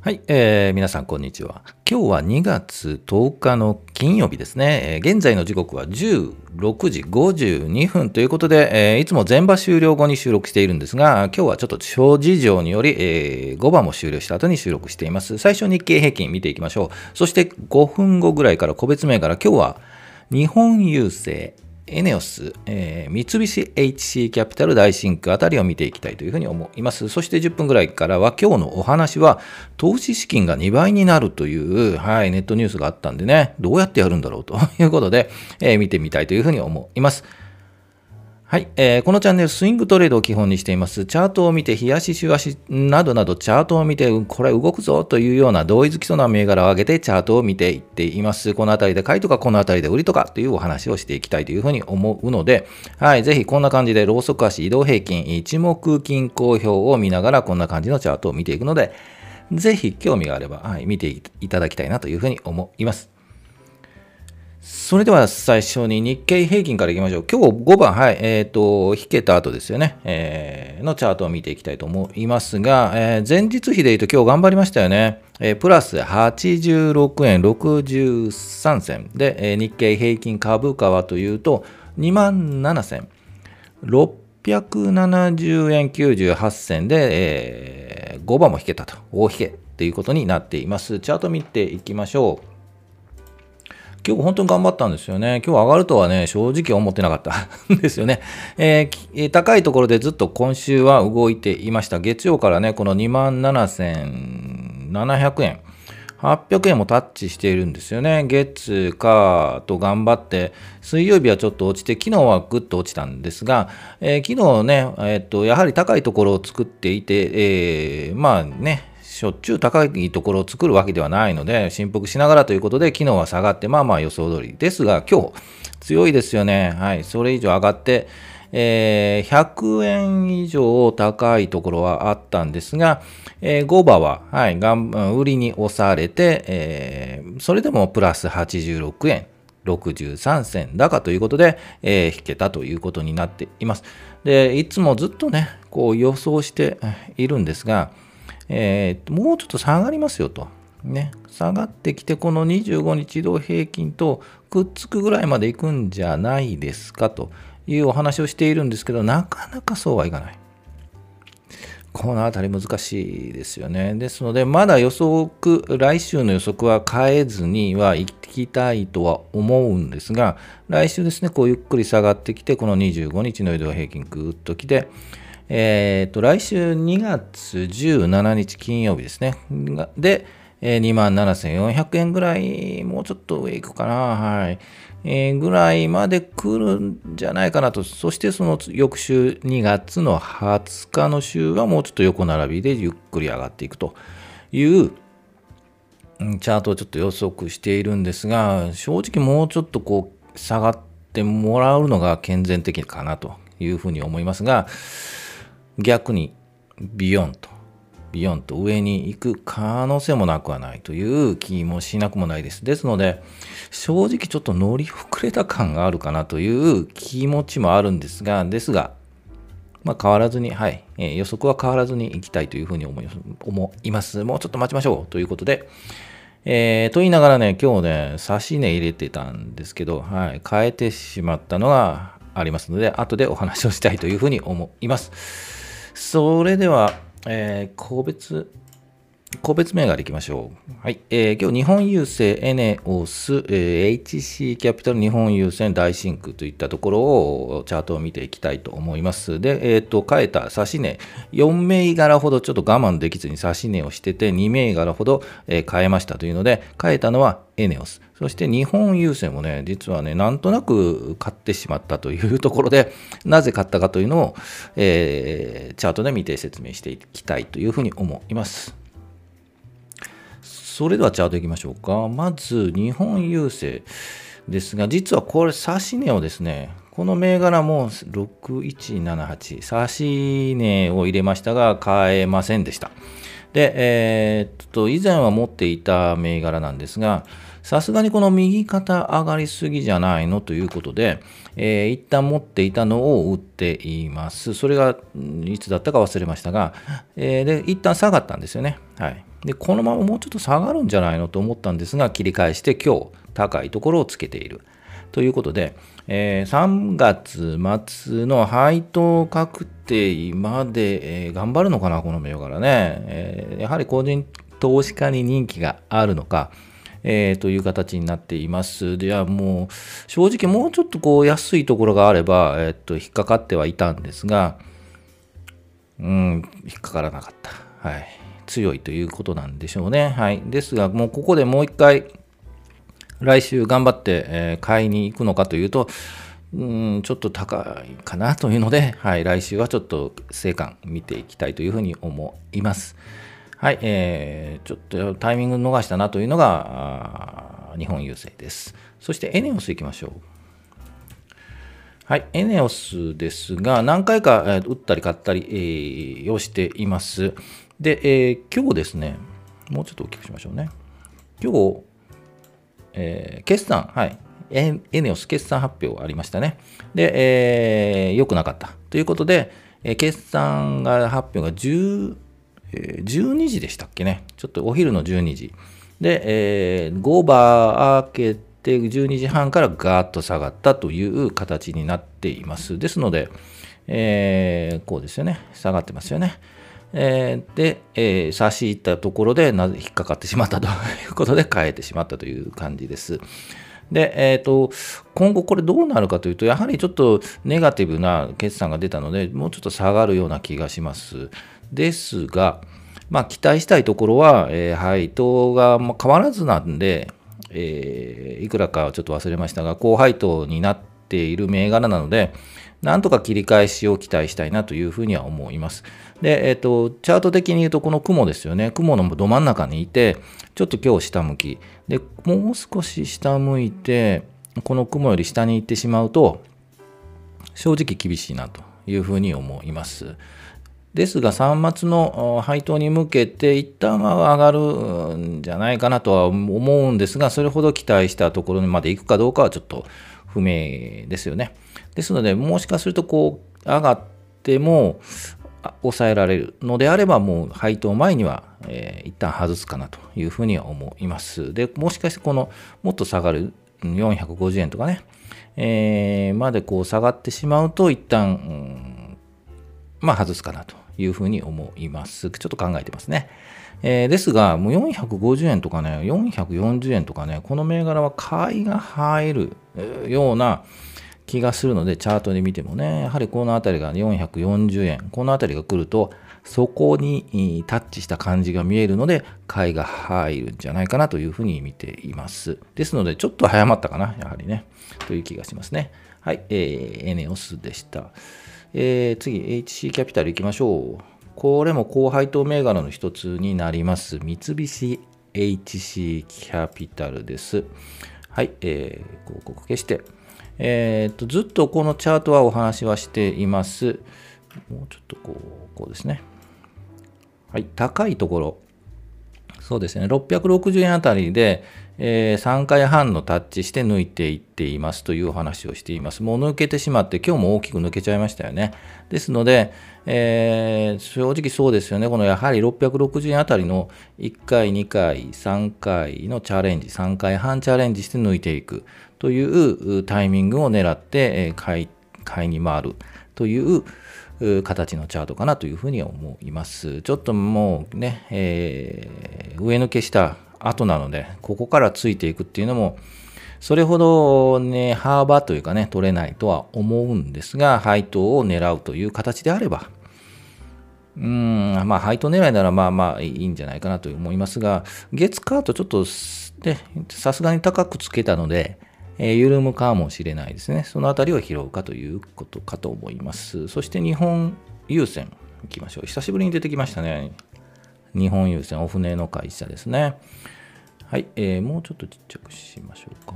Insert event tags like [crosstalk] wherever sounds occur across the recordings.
はい、えー、皆さんこんにちは。今日は2月10日の金曜日ですね。えー、現在の時刻は16時52分ということで、えー、いつも全場終了後に収録しているんですが、今日はちょっと小事情により、えー、5番も終了した後に収録しています。最初日経平均見ていきましょう。そして5分後ぐらいから個別銘柄、今日は日本郵政、エネオス、えー、三菱 HC キャピタル大シンクあたりを見ていきたいというふうに思います。そして10分ぐらいからは今日のお話は投資資金が2倍になるという、はい、ネットニュースがあったんでね、どうやってやるんだろうということで、えー、見てみたいというふうに思います。はい、えー、このチャンネル、スイングトレードを基本にしています。チャートを見て、日足、週足などなど、チャートを見て、これ動くぞというような同意づきそうな銘柄を上げて、チャートを見ていっています。このあたりで買いとか、このあたりで売りとかというお話をしていきたいというふうに思うので、はい、ぜひこんな感じで、ローソク足、移動平均、一目均衡表を見ながら、こんな感じのチャートを見ていくので、ぜひ興味があれば、はい、見ていただきたいなというふうに思います。それでは最初に日経平均からいきましょう。今日5番、はい、えっ、ー、と、引けた後ですよね、えー、のチャートを見ていきたいと思いますが、えー、前日比で言うと今日頑張りましたよね。えー、プラス86円63銭で、えー、日経平均株価はというと、2万7670円98銭で、えー、5番も引けたと、大引けということになっています。チャート見ていきましょう。今日本当に頑張ったんですよね。今日上がるとはね、正直思ってなかったん [laughs] ですよね、えー、高いところでずっと今週は動いていました。月曜からね、この27,700円。800円もタッチしているんですよね。月、火と頑張って、水曜日はちょっと落ちて、昨日はぐっと落ちたんですが、えー、昨日ね、えー、っと、やはり高いところを作っていて、えー、まあね、しょっちゅう高いところを作るわけではないので、振幅しながらということで、昨日は下がって、まあまあ予想通りですが、今日、強いですよね。はい。それ以上上がって、えー、100円以上高いところはあったんですが、えー、5番は、はい、がん売りに押されて、えー、それでもプラス86円。63銭高ということで、えー、引けたということになっています。で、いつもずっとね、こう予想しているんですが、えー、もうちょっと下がりますよと。ね、下がってきて、この25日移動平均とくっつくぐらいまでいくんじゃないですかというお話をしているんですけど、なかなかそうはいかない。このあたり難しいですよね。ですので、まだ予測、来週の予測は変えずにはいきたいとは思うんですが、来週ですね、こうゆっくり下がってきて、この25日の移動平均ぐっときて、え、ー、と、来週2月17日金曜日ですね。で、えー、27,400円ぐらい、もうちょっと上行くかな。はい。えー、ぐらいまで来るんじゃないかなと。そしてその翌週2月の20日の週はもうちょっと横並びでゆっくり上がっていくというチャートをちょっと予測しているんですが、正直もうちょっとこう下がってもらうのが健全的かなというふうに思いますが、逆にビヨンと、ビヨンと上に行く可能性もなくはないという気もしなくもないです。ですので、正直ちょっと乗り遅れた感があるかなという気持ちもあるんですが、ですが、まあ、変わらずに、はい、えー、予測は変わらずにいきたいというふうに思い思います。もうちょっと待ちましょうということで、えー、と言いながらね、今日ね、差し値入れてたんですけど、はい、変えてしまったのがありますので、後でお話をしたいというふうに思います。それでは、えー、個別、個別銘柄いきましょう。はい。えー、今日、日本郵政、エネオス、えー、HC キャピタル、日本郵船、大真空といったところを、チャートを見ていきたいと思います。で、えっ、ー、と、変えた指値、4銘柄ほどちょっと我慢できずに指値をしてて、2銘柄ほど、えー、変えましたというので、変えたのはエネオス。そして日本郵政もね、実はね、なんとなく買ってしまったというところで、なぜ買ったかというのを、えー、チャートで見て説明していきたいというふうに思います。それではチャートいきましょうか。まず、日本郵政ですが、実はこれ、指し値をですね、この銘柄も6178、指し値を入れましたが、買えませんでした。で、えー、っと、以前は持っていた銘柄なんですが、さすがにこの右肩上がりすぎじゃないのということで、えー、一旦持っていたのを売っています。それがいつだったか忘れましたが、えー、で、一旦下がったんですよね。はい。で、このままもうちょっと下がるんじゃないのと思ったんですが、切り返して今日高いところをつけている。ということで、えー、3月末の配当確定まで、えー、頑張るのかな、この銘柄ね、えー、やはり個人投資家に人気があるのか、えー、という形になっています。ではもう正直もうちょっとこう安いところがあれば、えー、っと引っかかってはいたんですが、うん、引っかからなかった。はい。強いということなんでしょうね。はい。ですが、もうここでもう一回、来週頑張って、えー、買いに行くのかというと、うん、ちょっと高いかなというので、はい、来週はちょっと成果見ていきたいというふうに思います。はい、えー、ちょっとタイミング逃したなというのが、日本郵政です。そしてエネオス行きましょう。はい、エネオスですが、何回か、えー、打ったり買ったり、えー、をしています。で、えー、今日ですね、もうちょっと大きくしましょうね。今日、えー、決算、はい、エエネオス決算発表ありましたね。で、えー、良くなかったということで、えー、決算が発表が10、えー、12時でしたっけね。ちょっとお昼の12時。で、えー、5バー開けて12時半からガーッと下がったという形になっています。ですので、えー、こうですよね。下がってますよね。えー、で、えー、差し入ったところでなぜ引っかかってしまったということで変えてしまったという感じです。で、えっ、ー、と、今後これどうなるかというと、やはりちょっとネガティブな決算が出たので、もうちょっと下がるような気がします。ですが、まあ、期待したいところは、えー、配当が変わらずなんで、えー、いくらかちょっと忘れましたが、高配当になっている銘柄なので、なんとか切り返しを期待したいなというふうには思います。で、えっ、ー、と、チャート的に言うと、この雲ですよね。雲のど真ん中にいて、ちょっと今日下向き。で、もう少し下向いて、この雲より下に行ってしまうと、正直厳しいなというふうに思います。ですが、3末の配当に向けて一旦は上がるんじゃないかなとは思うんですが、それほど期待したところにまで行くかどうかはちょっと不明ですよね。ですので、もしかするとこう上がっても抑えられるのであれば、もう配当前には、えー、一旦外すかなというふうには思います。で、もしかしてこのもっと下がる450円とかね、えー、までこう下がってしまうと、一旦、うんまあ、外すかなというふうに思います。ちょっと考えてますね。えー、ですが、もう450円とかね、440円とかね、この銘柄は買いが入るような気がするので、チャートで見てもね、やはりこの辺りが440円、この辺りが来ると、そこにタッチした感じが見えるので、買いが入るんじゃないかなというふうに見ています。ですので、ちょっと早まったかな、やはりね、という気がしますね。はい、えー、エネオスでした。えー、次、HC キャピタル行きましょう。これも高配当銘柄の一つになります。三菱 HC キャピタルです。はい、えー、広告消して。えー、っと、ずっとこのチャートはお話はしています。もうちょっとこう、こうですね。はい、高いところ。そうですね、660円あたりで、えー、3回半のタッチして抜いていっていますというお話をしています。もう抜けてしまって、今日も大きく抜けちゃいましたよね。ですので、えー、正直そうですよね、このやはり660円あたりの1回、2回、3回のチャレンジ、3回半チャレンジして抜いていくというタイミングを狙って、え買い買いに回るという形のチャートかなというふうに思います。ちょっともうね、えー、上抜けした後なので、ここからついていくっていうのも、それほどね、幅というかね、取れないとは思うんですが、配当を狙うという形であれば、うん、まあ、配当狙いならまあまあいいんじゃないかなと思いますが、月カートちょっと、さすがに高くつけたので、えー、緩むかもしれないですね。そのあたりを拾うかということかと思います。そして日本郵船行きましょう。久しぶりに出てきましたね。日本郵船、お船の会社ですね。はい、えー、もうちょっとちっちゃくしましょうか。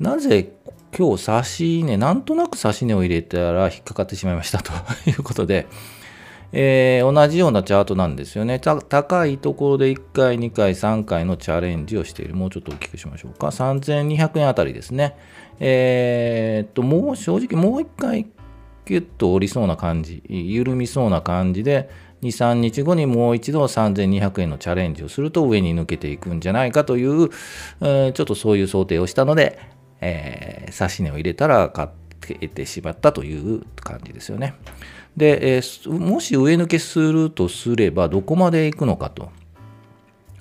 なぜ今日差し値、なんとなく差し値を入れたら引っかかってしまいました？[laughs] ということで、えー、同じようなチャートなんですよね。高いところで1回、2回、3回のチャレンジをしている。もうちょっと大きくしましょうか。3200円あたりですね。えー、っと、もう正直もう1回キュッと折りそうな感じ、緩みそうな感じで、2、3日後にもう一度3200円のチャレンジをすると上に抜けていくんじゃないかという、えー、ちょっとそういう想定をしたので、えー、指値を入れたら買っててしまったという感じですよね。で、えー、もし上抜けするとすればどこまで行くのかと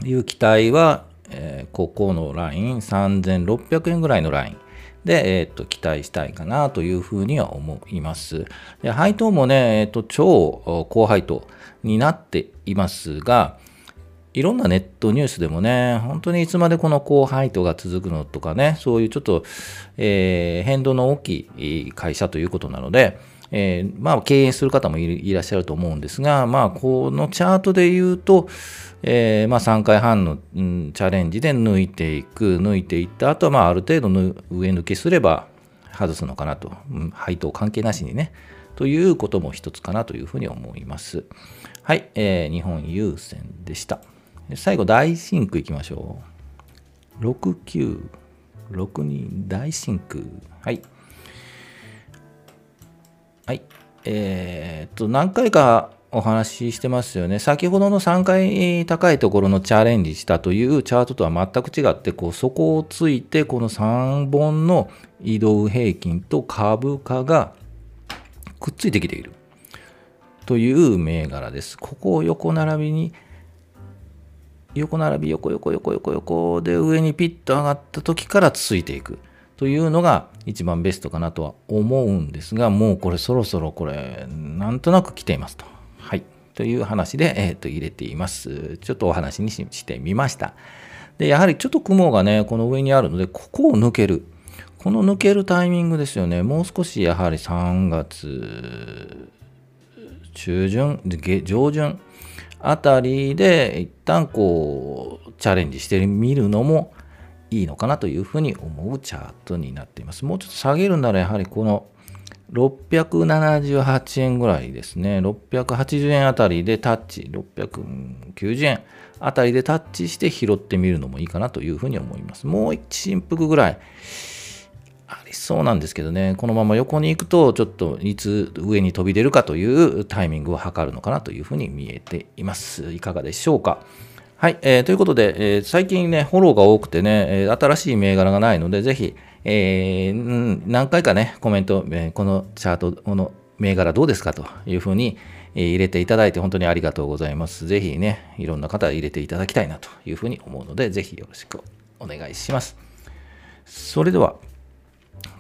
いう期待は、えー、ここのライン3600円ぐらいのラインで、えー、と期待したいかなというふうには思います。で配当もね、えー、と超高配当になっていますが、いろんなネットニュースでもね、本当にいつまでこの高配当が続くのとかね、そういうちょっと、えー、変動の大きい会社ということなので、えー、まあ、経営する方もいらっしゃると思うんですが、まあ、このチャートで言うと、えー、まあ、3回半の、うん、チャレンジで抜いていく、抜いていった後は、まあ、ある程度の上抜けすれば外すのかなと、うん、配当関係なしにね、ということも一つかなというふうに思います。はい、えー、日本郵船でした。最後、大真空いきましょう。69、62、大真空。はい。はい。えー、っと、何回かお話ししてますよね。先ほどの3回高いところのチャレンジしたというチャートとは全く違って、こう、そこをついて、この3本の移動平均と株価がくっついてきているという銘柄です。ここを横並びに横並び横横横横横で上にピッと上がった時からついていくというのが一番ベストかなとは思うんですがもうこれそろそろこれなんとなく来ていますと。はい。という話で、えー、と入れています。ちょっとお話にしてみました。で、やはりちょっと雲がね、この上にあるので、ここを抜ける。この抜けるタイミングですよね。もう少しやはり3月中旬、上旬あたりで一旦こうチャレンジしてみるのもいいのかなというふうに思うチャートになっています。もうちょっと下げるならやはりこの678円ぐらいですね。680円あたりでタッチ、690円あたりでタッチして拾ってみるのもいいかなというふうに思います。もう一振幅ぐらいありそうなんですけどね、このまま横に行くと、ちょっといつ上に飛び出るかというタイミングを測るのかなというふうに見えています。いかがでしょうか。はい、えー、ということで、えー、最近ね、フォローが多くてね、え、新しい銘柄がないので、ぜひ、えー、何回かね、コメント、え、このチャート、この銘柄どうですかというふうに、え、入れていただいて本当にありがとうございます。ぜひね、いろんな方入れていただきたいなというふうに思うので、ぜひよろしくお願いします。それでは、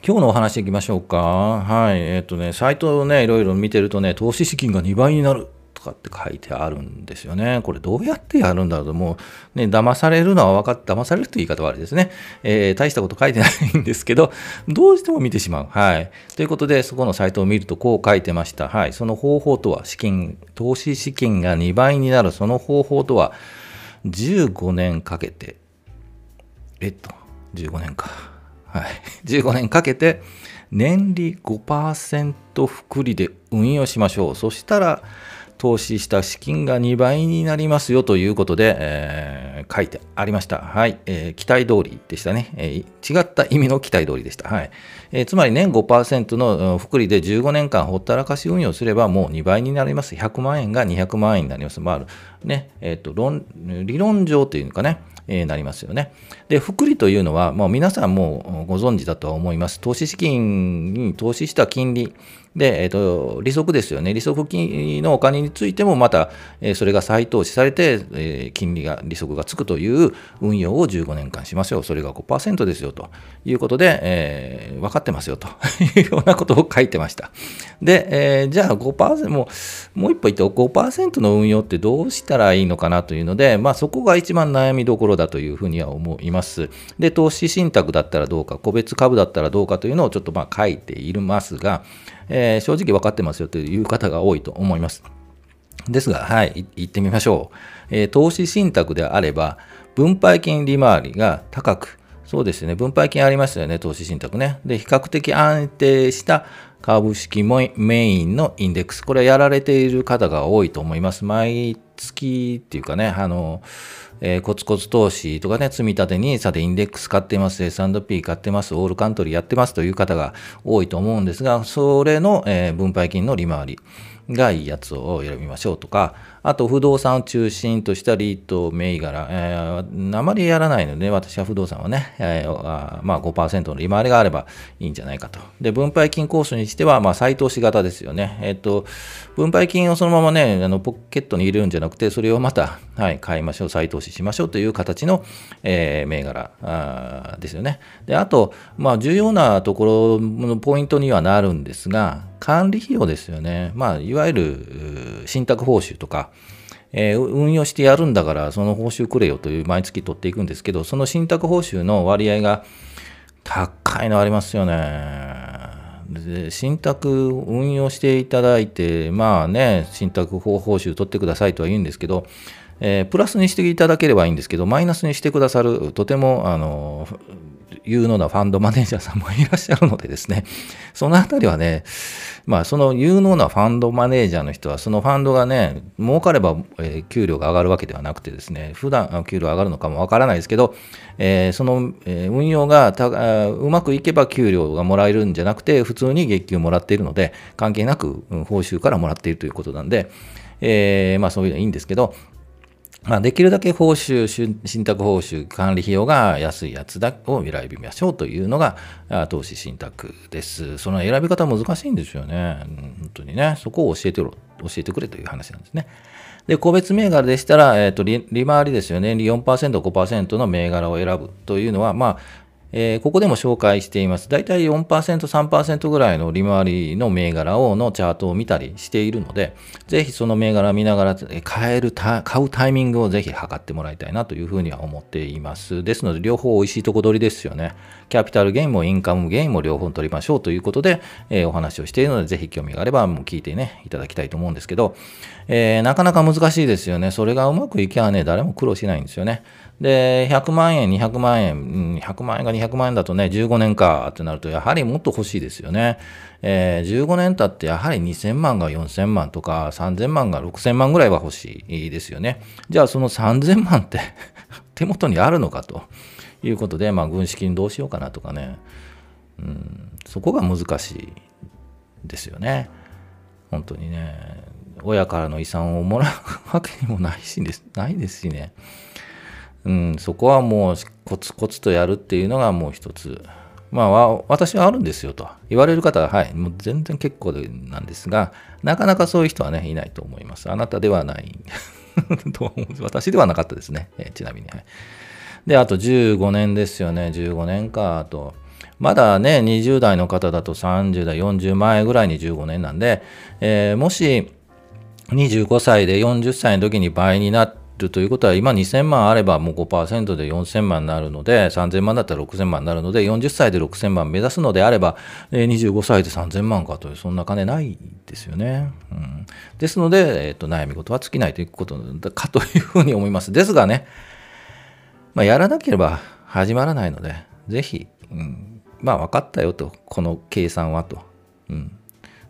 今日のお話いきましょうか。はい。えっ、ー、とね、サイトをね、いろいろ見てるとね、投資資金が2倍になるとかって書いてあるんですよね。これどうやってやるんだろうと、もうね、騙されるのは分かって、騙されるという言い方はあれですね。えー、大したこと書いてないんですけど、どうしても見てしまう。はい。ということで、そこのサイトを見るとこう書いてました。はい。その方法とは、資金、投資資金が2倍になるその方法とは、15年かけて、えっと、15年か。はい、15年かけて年利5%複利で運用しましょう。そしたら投資した資金が2倍になりますよということで、えー、書いてありました。はい、えー、期待通りでしたね、えー、違った意味の期待通りでした。はいえー、つまり年5%の複利で15年間ほったらかし運用すればもう2倍になります。100万円が200万円になります。まあ、ね、えっ、と論、理論上というかね、えー、なりますよね。で、複利というのは、もう皆さんもご存知だとは思います。投資資金に投資した金利で、えっ、ー、と、利息ですよね。利息金のお金についてもまた、えー、それが再投資されて、えー、金利が、利息がつくという運用を15年間しましょう。それが5%ですよということで、えー、分かってますよと [laughs] いうようなことを書いてました。で、えー、じゃあ5%、もう、もう一歩言って5%の運用ってどうしたらいいのかなというので、まあそこが一番悩みどころだというふうには思います。で、投資信託だったらどうか、個別株だったらどうかというのをちょっとまあ書いていますが、えー、正直分かってますよという方が多いと思います。ですが、はい、行ってみましょう。えー、投資信託であれば、分配金利回りが高く、そうですね、分配金ありましたよね、投資信託ね。で、比較的安定した株式もメインのインデックス、これはやられている方が多いと思います。毎月っていうかね、あの、えー、コツコツ投資とかね、積み立て NISA でインデックス買ってます、S&P 買ってます、オールカントリーやってますという方が多いと思うんですが、それの、えー、分配金の利回りがいいやつを選びましょうとか、あと不動産を中心としたリート銘柄、えー、あまりやらないので、私は不動産はね、えー、まあ5%の利回りがあればいいんじゃないかと。で、分配金コースにしては、まあ再投資型ですよね。えっ、ー、と、分配金をそのままね、あのポケットに入れるんじゃなくて、それをまた、はい、買いましょう、再投資しましょうという形の、えー、銘柄あですよね。で、あと、まあ重要なところのポイントにはなるんですが、管理費用ですよね。まあ、いわゆる信託報酬とか、えー、運用してやるんだからその報酬くれよという毎月取っていくんですけど、その信託報酬の割合が高いのありますよね。で信託運用していただいて、まあね、信託報酬取ってくださいとは言うんですけど、えー、プラスにしていただければいいんですけど、マイナスにしてくださる、とてもあの有能なファンドマネージャーさんもいらっしゃるのでですね、そのあたりはね、まあ、その有能なファンドマネージャーの人は、そのファンドがね、儲かれば、えー、給料が上がるわけではなくてですね、普段給料上がるのかもわからないですけど、えー、その、えー、運用がたうまくいけば給料がもらえるんじゃなくて、普通に月給もらっているので、関係なく、うん、報酬からもらっているということなんで、えー、まあそういうのはいいんですけど、まあ、できるだけ報酬、信託報酬、管理費用が安いやつだを選びましょうというのが投資信託です。その選び方難しいんですよね。本当にね。そこを教えてろ、教えてくれという話なんですね。で、個別銘柄でしたら、えっ、ー、と利、利回りですよね。利4%、5%の銘柄を選ぶというのは、まあ、えー、ここでも紹介しています。だいたい4%、3%ぐらいの利回りの銘柄をのチャートを見たりしているので、ぜひその銘柄を見ながら買える買うタイミングをぜひ測ってもらいたいなというふうには思っています。ですので、両方美味しいとこ取りですよね。キャピタルゲインもインカムゲインも両方取りましょうということで、えー、お話をしているので、ぜひ興味があればもう聞いてね、いただきたいと思うんですけど、えー、なかなか難しいですよね。それがうまくいけばね、誰も苦労しないんですよね。で、100万円、200万円、100万円が200万円だとね、15年かってなると、やはりもっと欲しいですよね。えー、15年経ってやはり2000万が4000万とか、3000万が6000万ぐらいは欲しいですよね。じゃあその3000万って [laughs] 手元にあるのかということで、まあ、軍資金どうしようかなとかね、うん、そこが難しいですよね。本当にね、親からの遺産をもらうわけにもないしです、ないですしね。うん、そこはもうコツコツとやるっていうのがもう一つ。まあ、私はあるんですよと。言われる方は、はい、もう全然結構なんですが、なかなかそういう人はね、いないと思います。あなたではない。[laughs] と私ではなかったですね、えちなみに、はい。で、あと15年ですよね、15年か、あと。まだね、20代の方だと30代、40前ぐらいに15年なんで、えー、もし25歳で40歳の時に倍にな、るということは、今2000万あればもう5%で4000万になるので、3000万だったら6000万になるので、40歳で6000万目指すのであれば、25歳で3000万かという、そんな金ないですよね。うん、ですので、えっと、悩み事は尽きないということかというふうに思います。ですがね、まあ、やらなければ始まらないので、ぜひ、うん、まあ分かったよと、この計算はと。うん、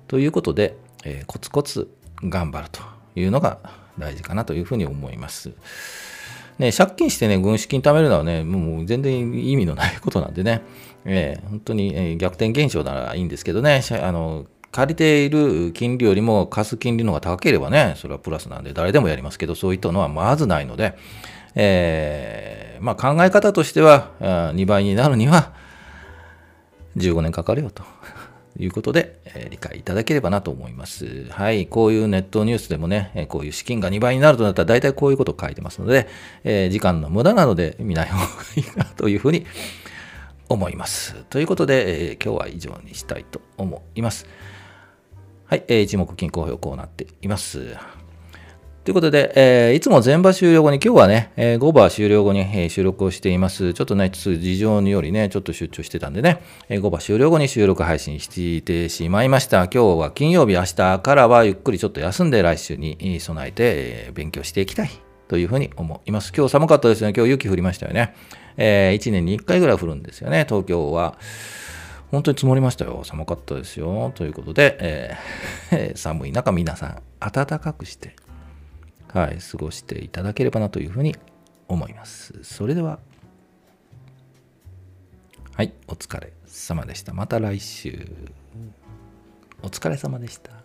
ということで、えー、コツコツ頑張るというのが大事かなというふうに思います。ね、借金してね、軍資金貯めるのはね、もう全然意味のないことなんでね、えー、本当に、えー、逆転現象ならいいんですけどね、あの借りている金利よりも貸す金利の方が高ければね、それはプラスなんで誰でもやりますけど、そういったのはまずないので、えー、まあ、考え方としては、2倍になるには15年かかるよと。[laughs] いうことで、えー、理解いただければなと思います。はい。こういうネットニュースでもね、えこういう資金が2倍になるとなったら大体こういうことを書いてますので、えー、時間の無駄なので見ない方がいいなというふうに思います。ということで、え、今日は以上にしたいと思います。はい。えー、一目金公表こうなっています。ということで、えー、いつも全場終了後に、今日はね、えー、5場終了後に、えー、収録をしています。ちょっとね、事情によりね、ちょっと出張してたんでね、えー、5場終了後に収録配信してしまいました。今日は金曜日、明日からはゆっくりちょっと休んで来週に備えて、えー、勉強していきたいというふうに思います。今日寒かったですね。今日雪降りましたよね。えー、1年に1回ぐらい降るんですよね、東京は。本当に積もりましたよ。寒かったですよ。ということで、えー、[laughs] 寒い中皆さん暖かくして、はい、過ごしていただければなというふうに思います。それでは、はい、お疲れ様でした。また来週。お疲れ様でした。